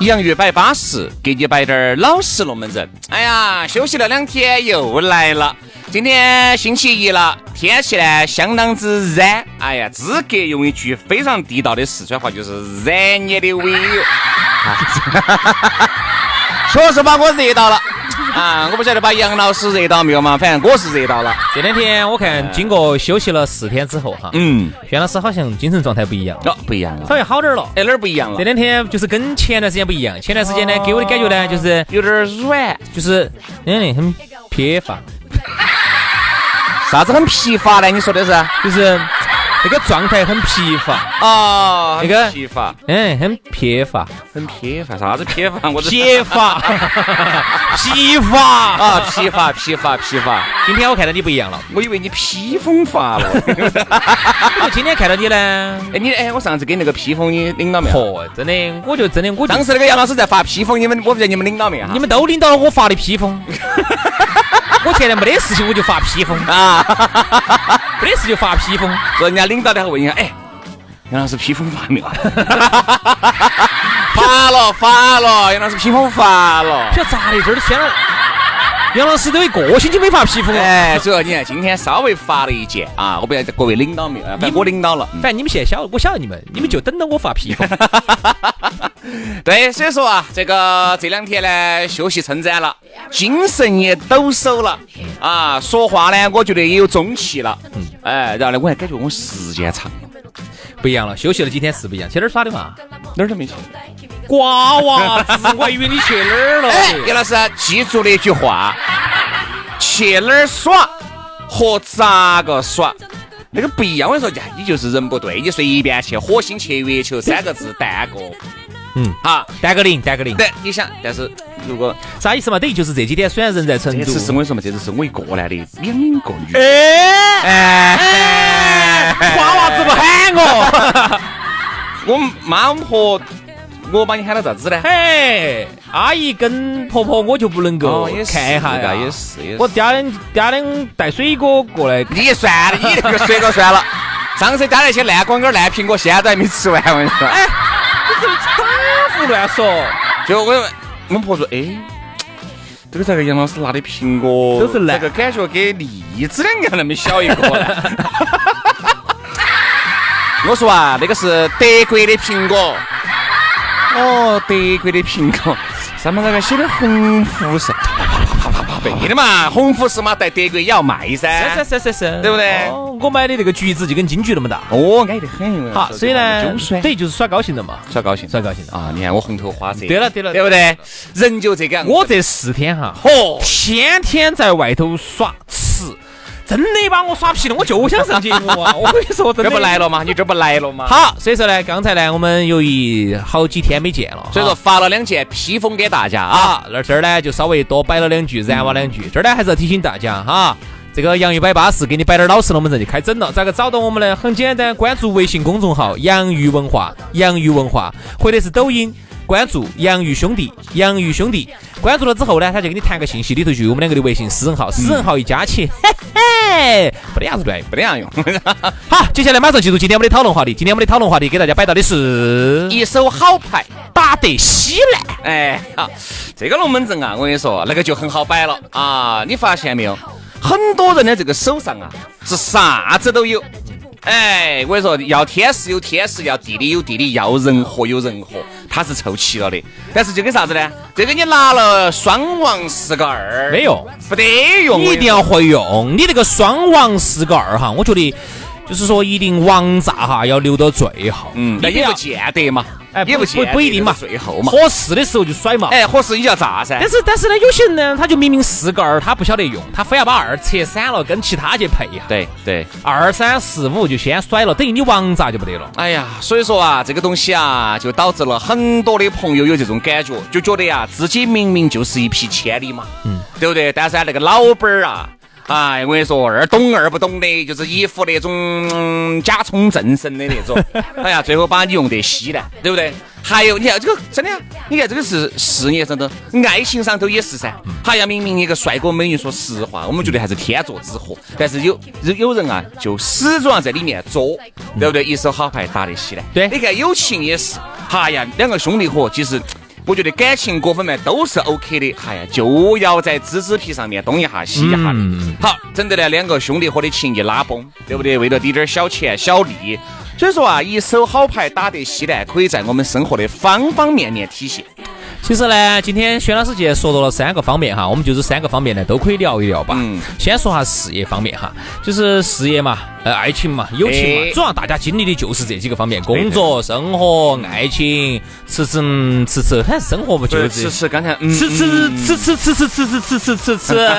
洋芋摆巴适，给你摆点儿老实龙门阵。哎呀，休息了两天又来了，今天星期一了，天气呢相当之热。哎呀，资格用一句非常地道的四川话，就是热你的尾。确实把我热到了。啊，我不晓得把杨老师热到没有嘛，反正我是热到了。这两天我看经过休息了四天之后哈，嗯，轩老师好像精神状态不一样，哦，不一样了，稍微好点了。哎，哪儿不一样了这？两天就是跟前段时间不一样，前段时间呢给我的感觉呢就是有点儿软，就是嗯很疲乏，啥子很疲乏呢？你说的是？就是那个状态很疲乏，啊，那个很疲乏，嗯很疲乏，很疲乏，啥子疲乏？我这疲乏，疲乏。啊，疲乏，疲乏，疲乏。今天我看到你不一样了，我以为你披风发了。我今天看到你呢，哎，你哎，我上次给那个披风你领到没有？嚯，真的，我就真的我当时那个杨老师在发披风，你们我不知道你们领到没有？你们都领到了我发的披风。我现在没得事情，我就发披风啊，没得事就发披风。说人家领导的还问一下，哎，杨老师披风发没有？发了，发了，杨老师披风发了。这咋的，这儿宣了。杨老师都一个星期没发皮肤了。哎，主要你看今天稍微发了一件啊，我不晓得各位领导没有？反正我领导了。反正你们现在晓得，我晓得你们，你们就等着我发皮肤。对，所以说啊，这个这两天呢，休息称赞了，精神也抖擞了啊，说话呢，我觉得也有中气了。嗯，哎，然后呢，我还感觉我时间长了，不一样了，休息了几天是不一样。去哪儿耍的嘛？哪儿都没去。瓜娃子，我还以为你去哪儿了。哎，叶老师记住了一句话：去哪儿耍和咋个耍那个不一样。我跟你说，你就是人不对，你随便去火星去月球三个字单个，嗯，好，单个零，单个零。对，你想，但是如果啥意思嘛？等于就是这几天虽然人在成都这次，是我跟你说嘛，这次是我一个男的两个女，哎哎，瓜娃子不喊我。我妈和我把你喊到咋子呢？嘿，阿姨跟婆婆我就不能够看一下呀，也是也是我嗲两嗲两带水果过来，你算了，你那个水果算了。上次加那些烂广告、烂苹果，现在都还没吃完。我跟你说，哎，你这打胡乱说，就我我们婆说，哎，这个这个杨老师拿的苹果都是烂这个感觉跟荔枝两个那么小一个呢。我说啊，那个是德国的苹果。哦，德国的苹果，上面那个写的红富士，对的嘛，红富士嘛，在德国也要卖噻。是是是是是，对不对我买的那个橘子就跟金桔那么大。哦，矮得很。好，所以呢，等于就是耍高兴了嘛，耍高兴，耍高兴了。啊！你看我红头花色。对了对了对不对？人就这个样。我这四天哈，嚯，天天在外头耍吃，真的把我耍皮了，我就想上节目啊！我跟你说，真这的不来了吗？你这不来了吗？好，所以说呢，刚才呢，我们由于好几天没见了，所以说发了两件披风给大家啊。啊，那这儿呢就稍微多摆了两句，燃哇两句。这儿呢还是要提醒大家哈，这个洋芋摆巴士给你摆点老实龙门阵就开整了。咋个找到我们呢？很简单，关注微信公众号“洋芋文化”，洋芋文化，或者是抖音。关注洋芋兄弟，洋芋兄弟，关注了之后呢，他就给你弹个信息，里头就有我们两个的微信私人号，私人号一加起，嘿嘿，没得样子乱，不得样用。好，接下来马上进入今天我们的讨论话题。今天我们的讨论话题给大家摆到的是一手好牌，打得稀烂。哎，好，这个龙门阵啊，我跟你说，那个就很好摆了啊。你发现没有？很多人的这个手上啊，是啥子都有。哎，我跟你说，要天时有天时，要地理有地理，要人和有人和，它是凑齐了的。但是就跟啥子呢？这个你拿了双王四个二，没用，不得用。你一定要会用。你那个双王四个二哈，我觉得就是说一定王炸哈要留到最后。嗯，那也不见得嘛。哎，也不不不一定嘛，最后嘛，合适的时候就甩嘛。哎，合适你就要炸噻。但是但是呢，有些人呢，他就明明四个二，他不晓得用，他非要把二拆散了，跟其他去配一下。对对，二三四五就先甩了，等于你王炸就不得了。哎呀，所以说啊，这个东西啊，就导致了很多的朋友有这种感觉，就觉得呀，自己明明就是一匹千里马，嗯，对不对？但是那个老板儿啊。哎，我跟你说，二懂二不懂的，就是一副那种假充正神的那种。哎呀，最后把你用得稀烂，对不对？还有，你看这个真的，你看这个是事业上头，爱情上头也是噻。好像明明一个帅哥美女，说实话，我们觉得还是天作之合。但是有有人啊，就始终要在里面作，对不对？一手好牌打得稀烂。对，你看友情也是，哎呀，两个兄弟伙其实。我觉得感情各方面都是 OK 的，哎呀，就要在芝芝皮上面东一下西一下的。好，整得呢两个兄弟伙的情谊拉崩，对不对？为了滴点小钱小利，所以说啊，一手好牌打得稀烂，可以在我们生活的方方面面体现。其实呢，今天薛老师既然说到了三个方面哈，我们就这三个方面呢都可以聊一聊吧。嗯。先说下事业方面哈，就是事业嘛，呃，爱情嘛，友情嘛，主要大家经历的就是这几个方面：工作、生活、爱情。吃吃吃吃，反正生活不就是吃吃？刚才吃吃吃吃吃吃吃吃吃吃吃吃。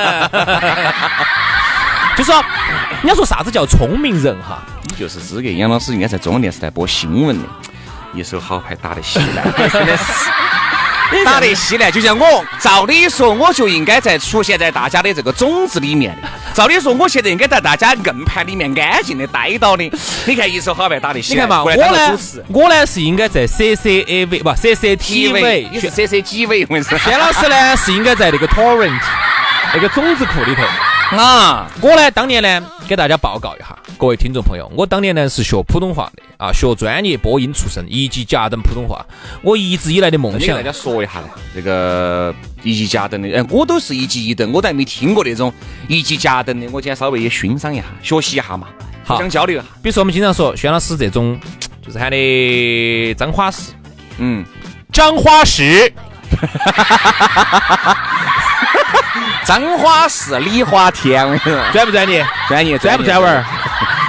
就说你要说啥子叫聪明人哈？你就是资格。杨老师应该在中央电视台播新闻的，一手好牌打得稀烂，真的是。打得稀烂，就像我，照理说我就应该在出现在大家的这个种子里面的。照理说我现在应该在大家硬盘里面安静的待到的。你看一手好牌打得稀烂，嘛，我呢，我呢是应该在 C C A V 不 C C T V，你是 C C G V？我跟你说，轩老师呢是应该在那个 Torrent 那个种子库里头。啊，我呢，当年呢，给大家报告一下，各位听众朋友，我当年呢是学普通话的啊，学专业播音出身，一级甲等普通话。我一直以来的梦想，大家说一下呢，这个一级甲等的，哎，我都是一级一等，我都还没听过那种一级甲等的，我今天稍微也欣赏一下，学习一下嘛，互相交流一下。比如说我们经常说，轩老师这种，就是喊的张花石，嗯，张花石。张花是李花天，专不专业？专业，专不专文？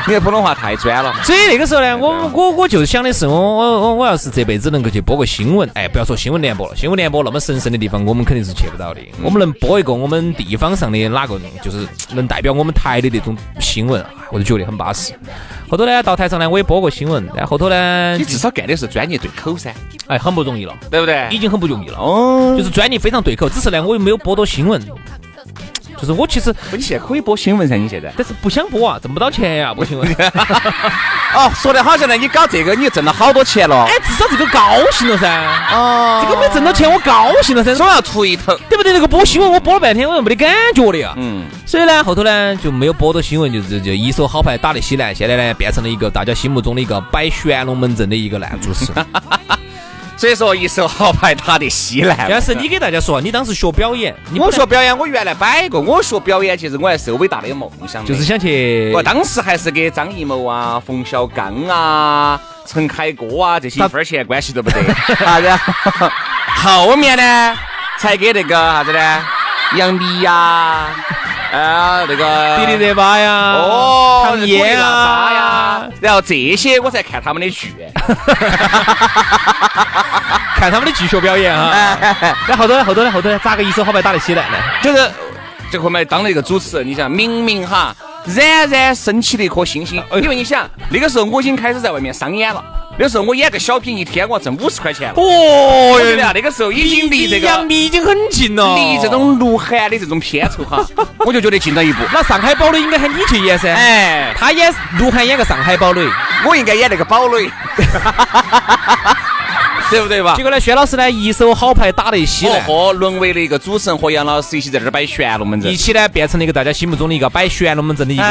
你的普通话太专了。所以那个时候呢，我我我就想的是，我我我我要是这辈子能够去播个新闻，哎，不要说新闻联播了，新闻联播那么神圣的地方，我们肯定是去不到的。我们能播一个我们地方上的哪个，就是能代表我们台的那种新闻，我就觉得很巴适。后头呢，到台上呢，我也播过新闻，但后头呢，你至少干的是专业对口噻，哎，很不容易了，对不对？已经很不容易了，哦，就是专业非常对口，只是呢，我又没有播到新闻。就是我其实，你现在可以播新闻噻，你现在，但是不想播啊，挣不到钱呀，播新闻。哦，说的好像呢，你搞这个你挣了好多钱了。哎，至少这个高兴了噻。哦，这个没挣到钱，我高兴了噻。总要出一头，对不对？那个播新闻我播了半天，我又没得感觉的呀。嗯。所以呢，后头呢就没有播到新闻，就是就一手好牌打得稀烂。现在呢，变成了一个大家心目中的一个摆玄龙门阵的一个烂主持。所以说，一手好牌打得稀烂。但是你给大家说，你当时学表演，我学表演，我原来摆过。我学表演，其实我还是有伟大的梦想，就是想去。我当时还是给张艺谋啊、冯小刚啊、陈凯歌啊这些一分钱关系都不得。啥 子？后面呢，才给那个啥子呢？杨幂呀。啊，那个迪丽热巴呀，哦，唐嫣啊，然后这些我才看他们的剧，看他们的剧学表演啊。那后头呢？后头呢？后头呢？咋个一手好牌打得起来呢？就是这后面当了一个主持人，你想，明明哈，冉冉升起的一颗星星，因为你想，那个时候我已经开始在外面商演了。那时候我演个小品，一天我挣五十块钱了。哦呀，那个时候已经离这个杨幂已经很近了，离这种鹿晗的这种片酬哈，我就觉得近了一步。那上海堡垒应该喊你去演噻。哎，他演鹿晗演个上海堡垒，我应该演那个堡垒。对不对吧？结果呢，薛老师呢一手好牌打得稀烂，哦，沦为了一个主持人和杨老师一起在这儿摆玄龙门阵，一起呢变成了一个大家心目中的一个摆玄龙门阵的一个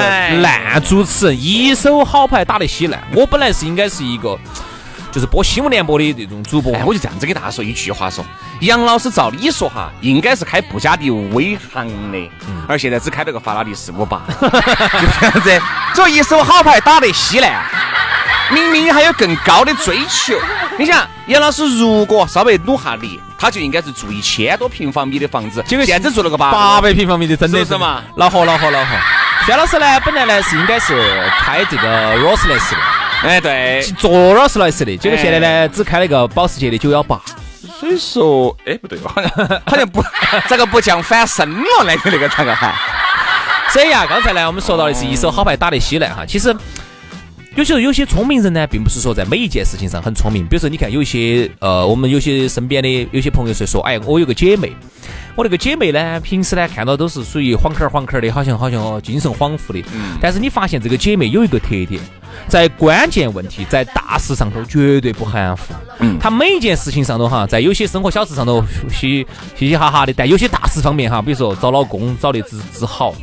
烂主持人，一手好牌打得稀烂。我本来是应该是一个。就是播新闻联播的这种主播。哎，我就这样子给大家说一句话：说杨老师照理说哈，应该是开布加迪威航的，而现在只开了个法拉利四五八，就这样子。这一手好牌打得稀烂，明明还有更高的追求。你想，杨老师如果稍微努下力，他就应该是住一千多平方米的房子，结果现在做了个八八百平方米的，真的是嘛？恼火恼火恼火！薛老师呢，本来呢是应该是开这个劳斯莱斯的，哎对，坐劳斯莱斯的，结果现在呢只开了一个保时捷的九幺八。所以说，哎不对，好像好像不，这个不降反升了，那个那个传个喊。所以啊，刚才呢我们说到的是一手好牌打得稀烂哈，其实。有时候有些聪明人呢，并不是说在每一件事情上很聪明。比如说，你看有一些呃，我们有些身边的有些朋友是说，哎，我有个姐妹，我那个姐妹呢，平时呢看到都是属于晃儿晃儿的，好像好像精神恍惚的。嗯。但是你发现这个姐妹有一个特点，在关键问题、在大事上头绝对不含糊。嗯。她每一件事情上头哈，在有些生活小事上头嘻嘻嘻哈哈的，但有些大事方面哈，比如说找老公找的之之好。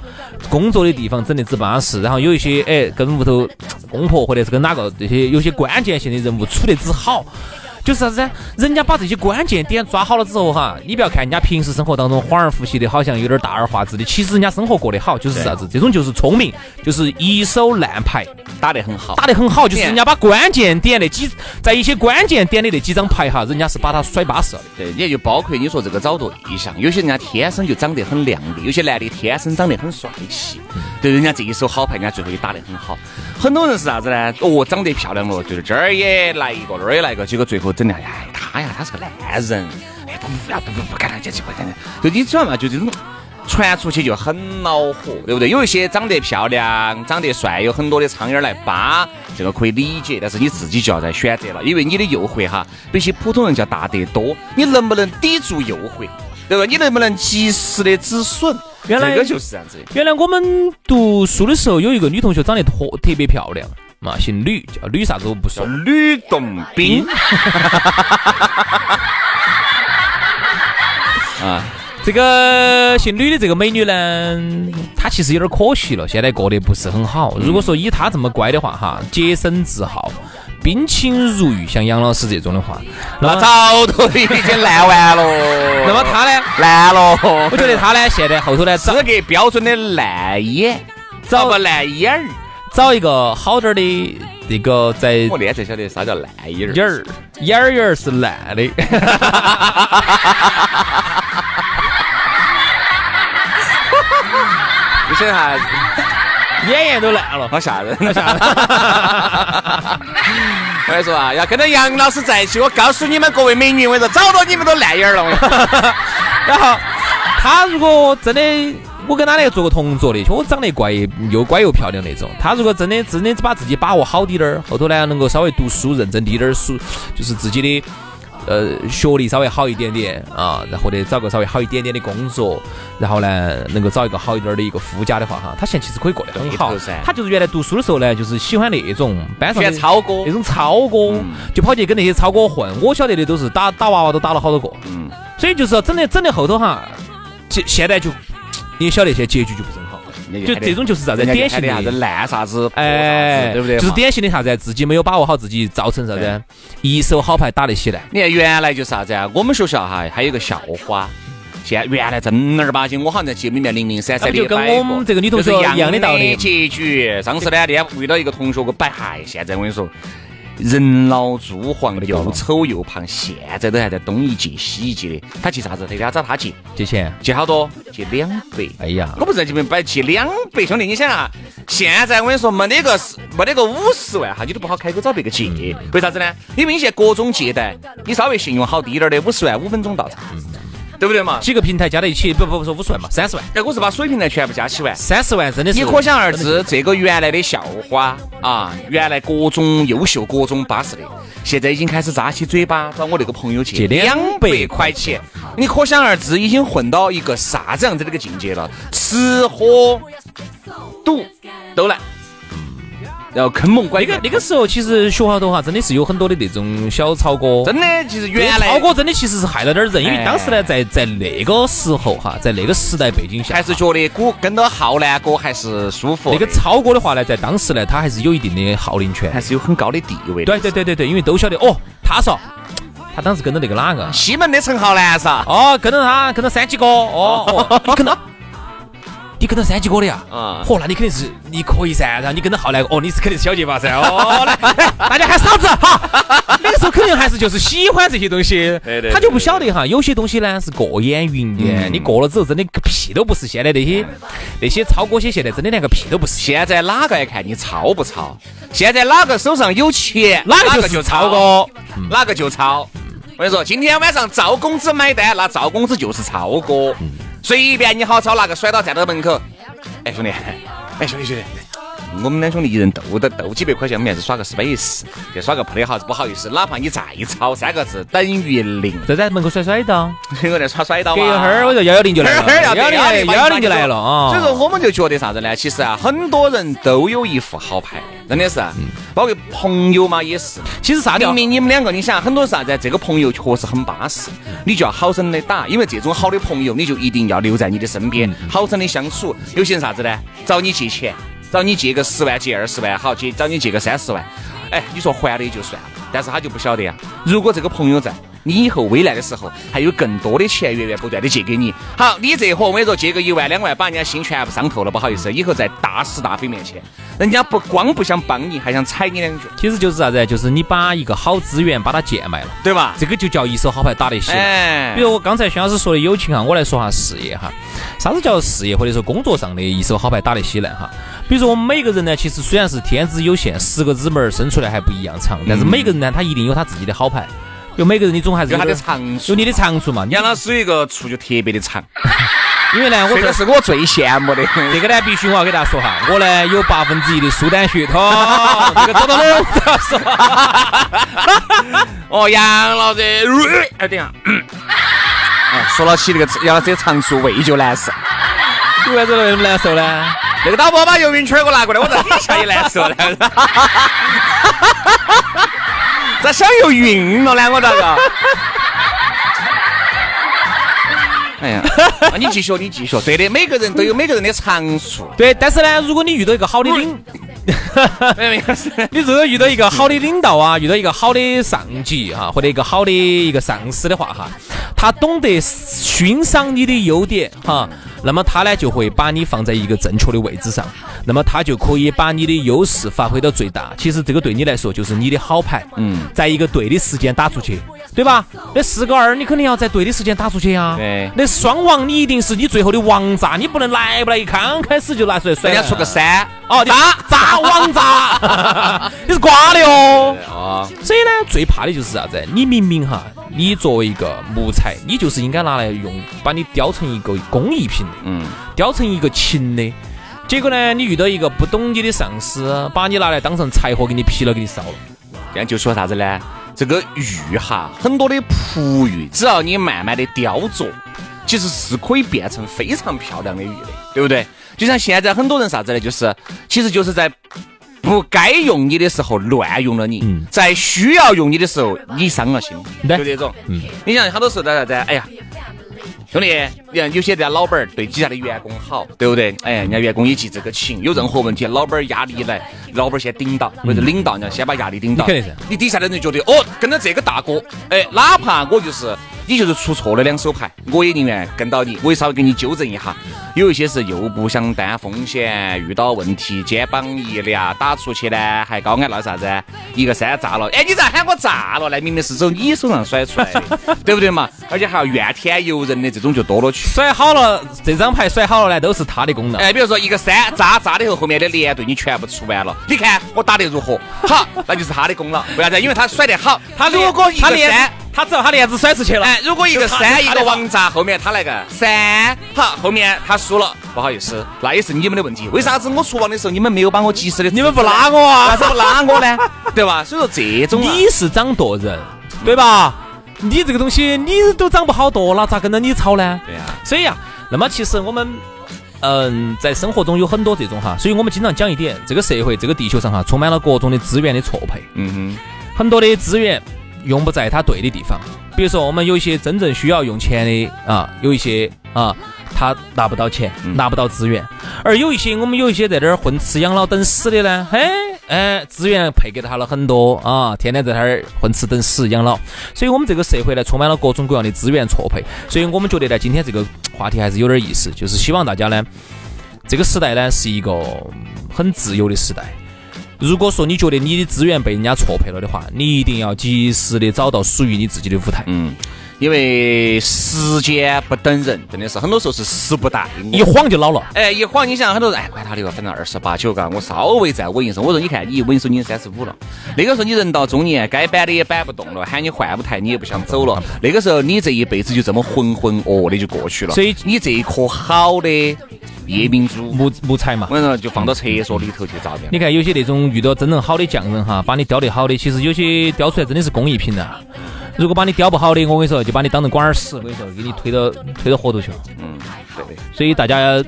工作的地方整得之巴适，然后有一些哎，跟屋头公婆或者是跟哪个这些有些关键性的人物处得之好。就是啥子呢？人家把这些关键点抓好了之后哈，你不要看人家平时生活当中恍而复习的，好像有点大而化之的，其实人家生活过得好，就是啥子？这种就是聪明，就是一手烂牌打得很好，打得很好，就是人家把关键点那几，在一些关键点的那几张牌哈，人家是把它甩巴适了。对，也就包括你说这个找对象，有些人家天生就长得很靓丽，有些男的天生长得很帅气，对，人家这一手好牌，人家最后也打得很好。很多人是啥子呢？哦，长得漂亮了，就是这儿也来一个，那儿也来一个，结果最后整的，哎，他呀，他是个烂人，哎，不要不不不干了，这这不干了。就你知道嘛？就这种传出去就很恼火，对不对？有一些长得漂亮、长得帅，有很多的苍蝇来扒，这个可以理解。但是你自己就要在选择了，因为你的诱惑哈，比起普通人要大得多。你能不能抵住诱惑？对吧？你能不能及时的止损？原来就是这样子。原来我们读书的时候，有一个女同学长得特特别漂亮，嘛，姓吕，叫吕啥子我不说。吕洞宾。啊，这个姓吕的这个美女呢，她其实有点可惜了，现在过得不是很好。如果说以她这么乖的话，哈，洁身自好。冰清如玉，像杨老师这种的话，那早都已经烂完了。那么他呢？烂了。我觉得他呢，现在后头呢，资格标准的烂眼，找个烂眼儿，找一个好点的那个在。我现才晓得啥叫烂眼儿。眼儿，眼儿眼儿是烂的。你想哈。眼眼都烂了，好吓人，好吓人！我跟你说啊，要跟着杨老师在一起，我告诉你们各位美女，我跟你说，找到你们都烂眼了。然后他如果真的，我跟他那个做过同桌的，我长得乖又乖又漂亮那种。他如果真的真的把自己把握好滴点儿，后头呢能够稍微读书认真滴点儿书，就是自己的。呃，学历稍微好一点点啊，然后呢，找个稍微好一点点的工作，然后呢，能够找一个好一点的一个夫家的话哈，他现在其实可以过得很好。他就是原来读书的时候呢，就是喜欢那种班上的超哥，那种超哥，就跑去跟那些超哥混。我晓得的都是打打娃娃都打了好多个，嗯，所以就是说整的整的后头哈，现现在就你晓得，现在结局就不是很好。就这种就是啥子典型的啥子烂啥子，哎，对不对？就是典型的啥子，自己没有把握好自己，造成啥子一手好牌打得起来。你看原来就是啥子啊？我们学校哈还有个校花，现在原来正儿八经，我好像在节目里面零零散散的就跟我们这个女同学一样的道理。结局，上次呢，那天遇到一个同学给我摆，嗨，现在我跟你说。人老珠黄，又丑又胖，现在都还在东一届西一届的。他借啥子？他给他找他借借钱，借好多？借两百。哎呀，我不在这边摆借两百，兄弟，你想啊，现在我跟你说，没得个是没得个五十万哈，你都不好开口找别个借。为啥子呢？因为你现在各种借贷，你稍微信用好低点的，五十万五分钟到账。对不对嘛？几个平台加在一起，不不不说五十万嘛，三十万。哎，我是把水平台全部加起完，三十万真的是。你可想而知，这个原来的校花啊，原来各种优秀、各种巴适的，现在已经开始扎起嘴巴找我那个朋友借两百块钱。你可想而知，已经混到一个啥子样子的一个境界了？吃喝赌都来。然后坑蒙拐那个骗。那个时候，其实学校头哈，真的是有很多的那种小超哥。真的，其实原来超哥真的其实是害了点儿人，因为哎当时呢，在在那个时候哈，在那个时代背景下，还是觉得鼓跟到浩南哥还是舒服，那个超哥的话呢，在当时呢，他还是有一定的号令权还。是有很高的地位。对对对对对，因为都晓得哦，他说他当时跟着那个哪个？西门的陈浩南是吧，哦，跟着他，跟着三七哥，哦哦，你跟着。你跟着三级哥的呀？啊嚯，那你肯定是你可以噻。然后你跟着浩来，哦，你是肯定是小结巴噻。哦，来，大家喊嫂子哈。那个时候肯定还是就是喜欢这些东西，对对他就不晓得哈，有些东西呢是过眼云烟，你过了之后真的个屁都不是。现在那些那些超哥些现在真的连个屁都不是。现在哪个爱看你超不超？现在哪个手上有钱，哪个就就超哥哥，哪个就超。我跟你说，今天晚上赵公子买单，那赵公子就是超哥，随便你好找哪个甩刀站到门口。哎，兄弟，哎，兄弟兄弟。我们两兄弟一人斗的斗几百块钱，我们还是耍个 space，就耍个 play 哈，不好意思，哪怕你再吵三个字等于零，就在门口甩甩刀，我在耍甩刀隔。一会儿我就幺幺零就来了，幺幺零幺幺零就来了啊。所以说，我们就觉得啥子呢？其实啊，很多人都有一副好牌，真的是，啊包括朋友嘛也是。其实啥叫明明你们两个，你想很多啥子？这个朋友确实很巴适，你就要好生的打，因为这种好的朋友，你就一定要留在你的身边，好生的相处。有些人啥子呢？找你借钱，找你借个十万，借二十万，好借找你借个三十万，哎，你说还的也就算了，但是他就不晓得呀。如果这个朋友在。你以后危难的时候还有更多的钱源源不断的借给你，好，你这货我跟你说借个一万两万，把人家心全部伤透了，不好意思，以后在大是大非面前，人家不光不想帮你，还想踩你两脚，其实就是啥子？就是你把一个好资源把它贱卖了，对吧？这个就叫一手好牌打得起。哎，比如我刚才薛老师说的友情哈，我来说下事业哈。啥子叫事业或者说工作上的一手好牌打得稀烂哈？比如说我们每个人呢，其实虽然是天资有限，十个指门儿生出来还不一样长，但是每个人呢，他一定有他自己的好牌。就每个人你总还是有他的长处有你的长处嘛。你杨老师有一个处就特别的长，因为呢，我这这个是我最羡慕的。这个呢，必须我要给大家说哈，我呢有八分之一的苏丹血统，这个走到哪儿都要说。哦，杨老师，哎，等一下，哎，说了起这个杨老师的长处，胃就难受。你为啥子那么难受呢？那个导播把游泳圈给我拿过来，我在底下也难受呢。咋想又晕了呢？我咋个？哎呀，那你继续，你继续。对的，每个人都有每个人的长处。对，但是呢，如果你遇到一个好的领，你如果遇到一个好的领导啊，遇到一个好的上级哈，或者一个好的一个上司的话哈，他懂得欣赏你的优点哈，那么他呢就会把你放在一个正确的位置上，那么他就可以把你的优势发挥到最大。其实这个对你来说就是你的好牌，嗯，在一个对的时间打出去，对吧？那四个二你肯定要在对的时间打出去呀。对那双王你一定是你最后的王炸，你不能来不来一刚开始就拿出来甩。人家出个三，哦，炸炸王炸，你是瓜的哦。哦，所以呢，最怕的就是啥子？你明明哈，你作为一个木材，你就是应该拿来用，把你雕成一个工艺品的，嗯，雕成一个琴的。结果呢，你遇到一个不懂你的上司，把你拿来当成柴火给你劈了，给你烧了。这样就说啥子呢？这个玉哈，很多的璞玉，只要你慢慢的雕琢，其实是可以变成非常漂亮的玉的，对不对？就像现在很多人啥子呢？就是其实就是在不该用你的时候乱用了你，在需要用你的时候你伤了心，就这种。嗯你想好多时候在啥子？哎呀。兄弟，你看有些人家老板儿对底下的员工好，对不对？哎，人家员工也记这个情，有任何问题，老板儿压力一来，老板儿先顶到，或者领导，你要先把压力顶到。你肯定是你底下的人觉得，哦，跟着这个大哥，哎，哪怕我就是你就是出错了两手牌，我也宁愿跟到你，我也稍微给你纠正一下。有一些是又不想担风险，遇到问题肩膀一俩打出去呢，还高矮那啥子？一个山炸了，哎，你咋喊我炸了呢？明明是走你手上甩出来的，对不对嘛？而且还要怨天尤人的这种就多了去。甩好了，这张牌甩好了呢，都是他的功劳。哎，比如说一个山炸炸了以后，后面的连队你全部出完了，你看我打得如何？好，那就是他的功劳。为啥子？因为他甩得好。他如果一个山，，他只要他链子甩出去了，哎，如果一个就他山一个王炸，后面他那个三，好，后面他输了，不好意思，那也是你们的问题。为啥子我出王的时候你们没有把我及时的，你们不拉我啊 为啥子不拉我呢？对吧？所以说这种啊你是掌舵人，对吧？你这个东西你都掌不好舵了，咋跟着你吵呢？对呀所以呀、那么其实我们嗯，在生活中有很多这种哈，所以我们经常讲一点，这个社会这个地球上哈，充满了各种的资源的错配。嗯哼，很多的资源用不在它对的地方，比如说我们有一些真正需要用钱的啊，有一些啊，他拿不到钱，拿不到资源，而有一些我们有一些在这儿混吃养老等死的呢，嘿，哎，资源配给他了很多啊，天天在那儿混吃等死养老，所以我们这个社会呢，充满了各种各样的资源错配，所以我们觉得呢，今天这个话题还是有点意思，就是希望大家呢，这个时代呢是一个很自由的时代。如果说你觉得你的资源被人家错配了的话，你一定要及时的找到属于你自己的舞台。嗯，因为时间不等人，真的是很多时候是时不待我一晃就老了。哎，一晃，你想很多人，哎，管他的，反正二十八九，嘎，我稍微再稳一声。我说，你看，你一稳一声，你三十五了。那个时候你人到中年，该摆的也摆不动了，喊你换舞台，你也不想走了。那个时候你这一辈子就这么浑浑噩噩的就过去了。所以你这一颗好的夜明珠，木木材嘛我，跟你说，就放到厕所里头去照掉。你看有些那种遇到真正好的匠人哈，把你雕得好的，其实有些雕出来真的是工艺品呐。如果把你雕不好的，我跟你说，就把你当成管儿屎，我跟你说，给你推到推到河头去了。嗯，对的。所以大家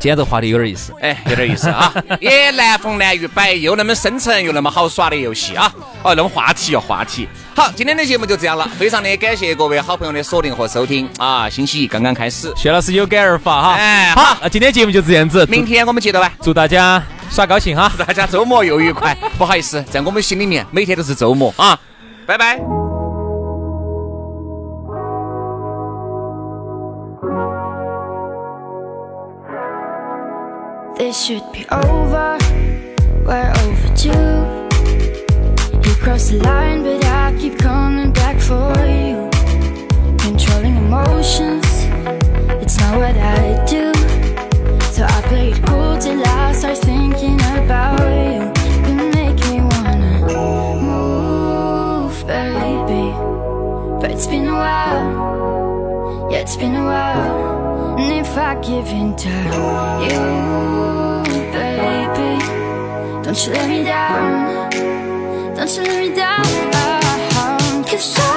今天这个话题有点意思。哎，有点意思啊！也难逢难遇摆，又那么深沉，又那么好耍的游戏啊！哦，那么话题哦，话题。好，今天的节目就这样了，非常的感谢各位好朋友的锁定和收听啊！星期一刚刚开始，薛老师有感而发哈。哎好，那今天节目就这样子。明天我们接着来，祝大家耍高兴哈。大 家周末又愉快。不好意思，在我们心里面，每天都是周末啊！拜拜。This should be over. We're overdue. You crossed the line, but I keep coming back for you. Controlling emotions, it's not what I do. So I play it cool till I start thinking if I give in to you, baby, don't you let me down. Don't you let me down. Uh-huh. Cause I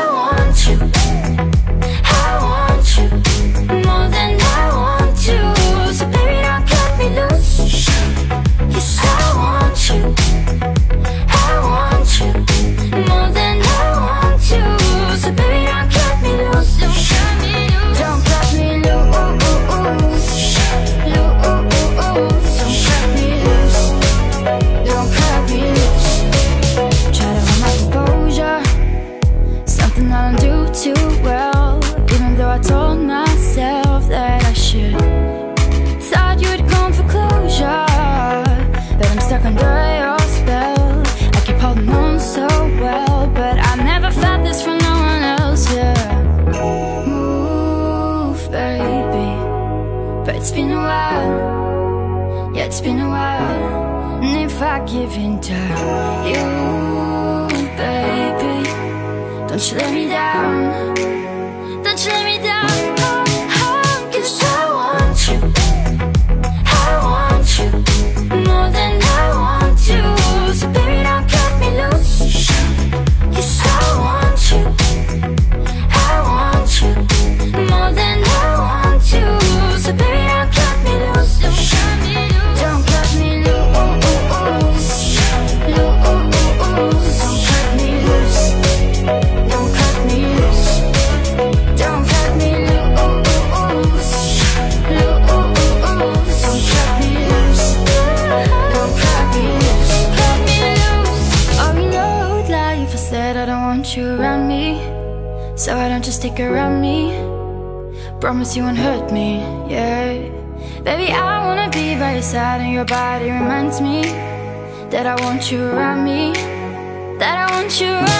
winter. Promise you won't hurt me, yeah. Baby, I wanna be by your side, and your body reminds me that I want you around me. That I want you around